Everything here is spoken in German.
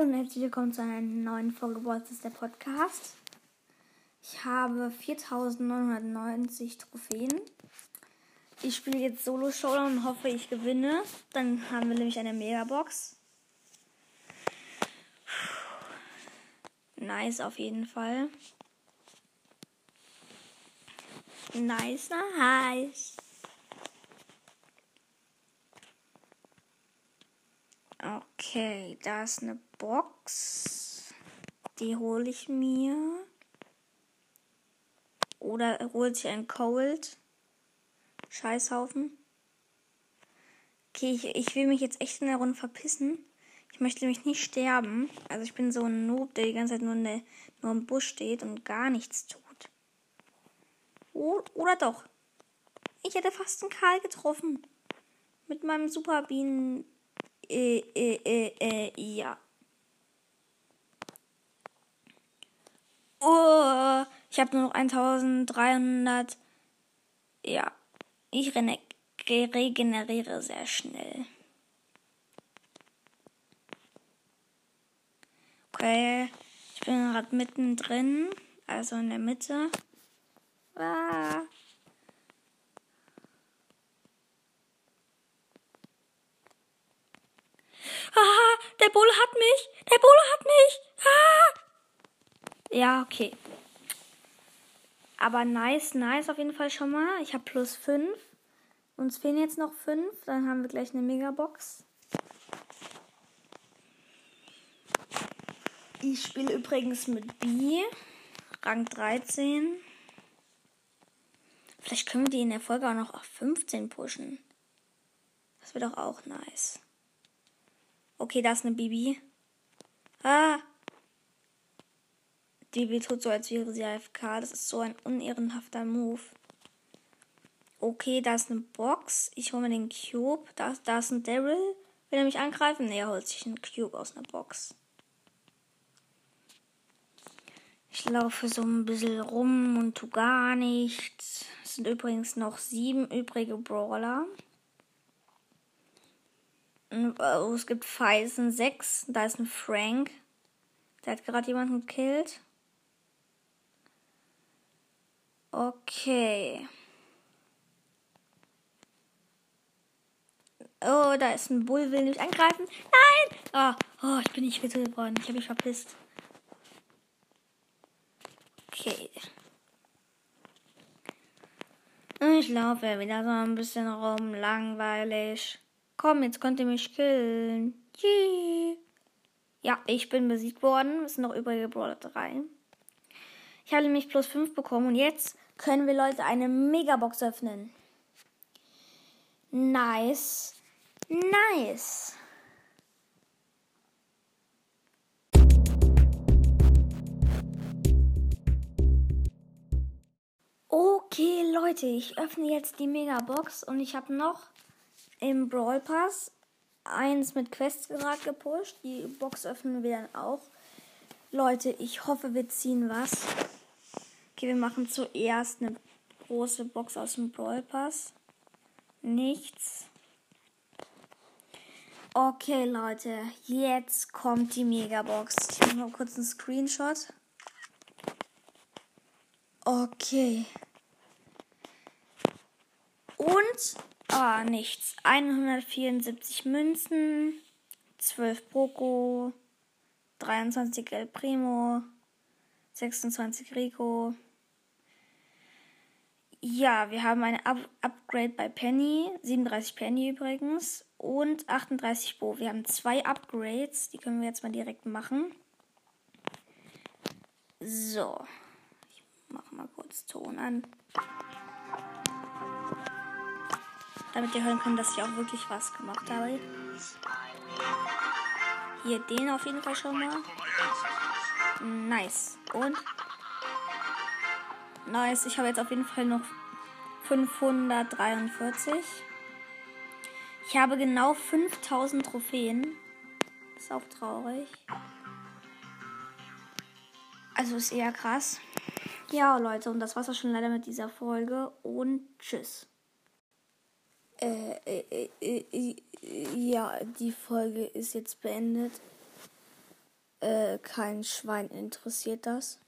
Hallo und herzlich willkommen zu einer neuen Folge Bolzes der Podcast. Ich habe 4990 Trophäen. Ich spiele jetzt Solo Showdown und hoffe, ich gewinne. Dann haben wir nämlich eine Megabox. Nice auf jeden Fall. Nice, nice. Okay, da ist eine Box. Die hole ich mir. Oder holt sich ein Cold. Scheißhaufen. Okay, ich, ich will mich jetzt echt in der Runde verpissen. Ich möchte nämlich nicht sterben. Also ich bin so ein Noob, der die ganze Zeit nur, der, nur im Busch steht und gar nichts tut. Oh, oder doch. Ich hätte fast einen Karl getroffen. Mit meinem Superbienen äh, äh, äh, äh, ja. Oh, ich habe nur noch 1300. Ja, ich regeneriere sehr schnell. Okay, ich bin gerade mittendrin, also in der Mitte. Ah. Ah, der Bulle hat mich. Der Bulle hat mich. Ah. Ja, okay. Aber nice, nice auf jeden Fall schon mal. Ich habe plus 5. Uns fehlen jetzt noch 5. Dann haben wir gleich eine Megabox. Ich spiele übrigens mit B. Rang 13. Vielleicht können wir die in der Folge auch noch auf 15 pushen. Das wäre doch auch nice. Okay, da ist eine Bibi. Ah! Die Bibi tut so, als wäre sie AFK. Das ist so ein unehrenhafter Move. Okay, da ist eine Box. Ich hole mir den Cube. Da, da ist ein Daryl. Will er mich angreifen? Ne, er holt sich einen Cube aus einer Box. Ich laufe so ein bisschen rum und tu gar nichts. Es sind übrigens noch sieben übrige Brawler. Oh, es gibt Feisen 6. Da ist ein Frank. Der hat gerade jemanden gekillt. Okay. Oh, da ist ein Bull, will mich angreifen. Nein! Oh, oh ich bin nicht getötet worden. Ich habe mich verpisst. Okay. Ich laufe wieder so ein bisschen rum. Langweilig. Komm, jetzt könnt ihr mich killen. Yee. Ja, ich bin besiegt worden. Es sind noch übrige Brawler 3. Ich habe nämlich plus 5 bekommen und jetzt können wir Leute eine Megabox öffnen. Nice. Nice. Okay, Leute, ich öffne jetzt die Megabox und ich habe noch im Brawl Pass eins mit Quests gerade gepusht. Die Box öffnen wir dann auch. Leute, ich hoffe, wir ziehen was. Okay, wir machen zuerst eine große Box aus dem Brawl Pass. Nichts. Okay, Leute, jetzt kommt die Megabox. Ich mache mal kurz einen Screenshot. Okay. Und Ah, nichts. 174 Münzen, 12 Poco, 23 El Primo, 26 Rico. Ja, wir haben eine Up Upgrade bei Penny, 37 Penny übrigens und 38 Bo. Wir haben zwei Upgrades, die können wir jetzt mal direkt machen. So, ich mache mal kurz Ton an damit ihr hören könnt, dass ich auch wirklich was gemacht habe. Hier den auf jeden Fall schon mal. Nice. Und? Nice. Ich habe jetzt auf jeden Fall noch 543. Ich habe genau 5000 Trophäen. Ist auch traurig. Also ist eher krass. Ja, Leute, und das war's auch schon leider mit dieser Folge. Und tschüss. Äh, äh, äh, äh, ja, die Folge ist jetzt beendet. Äh, kein Schwein interessiert das.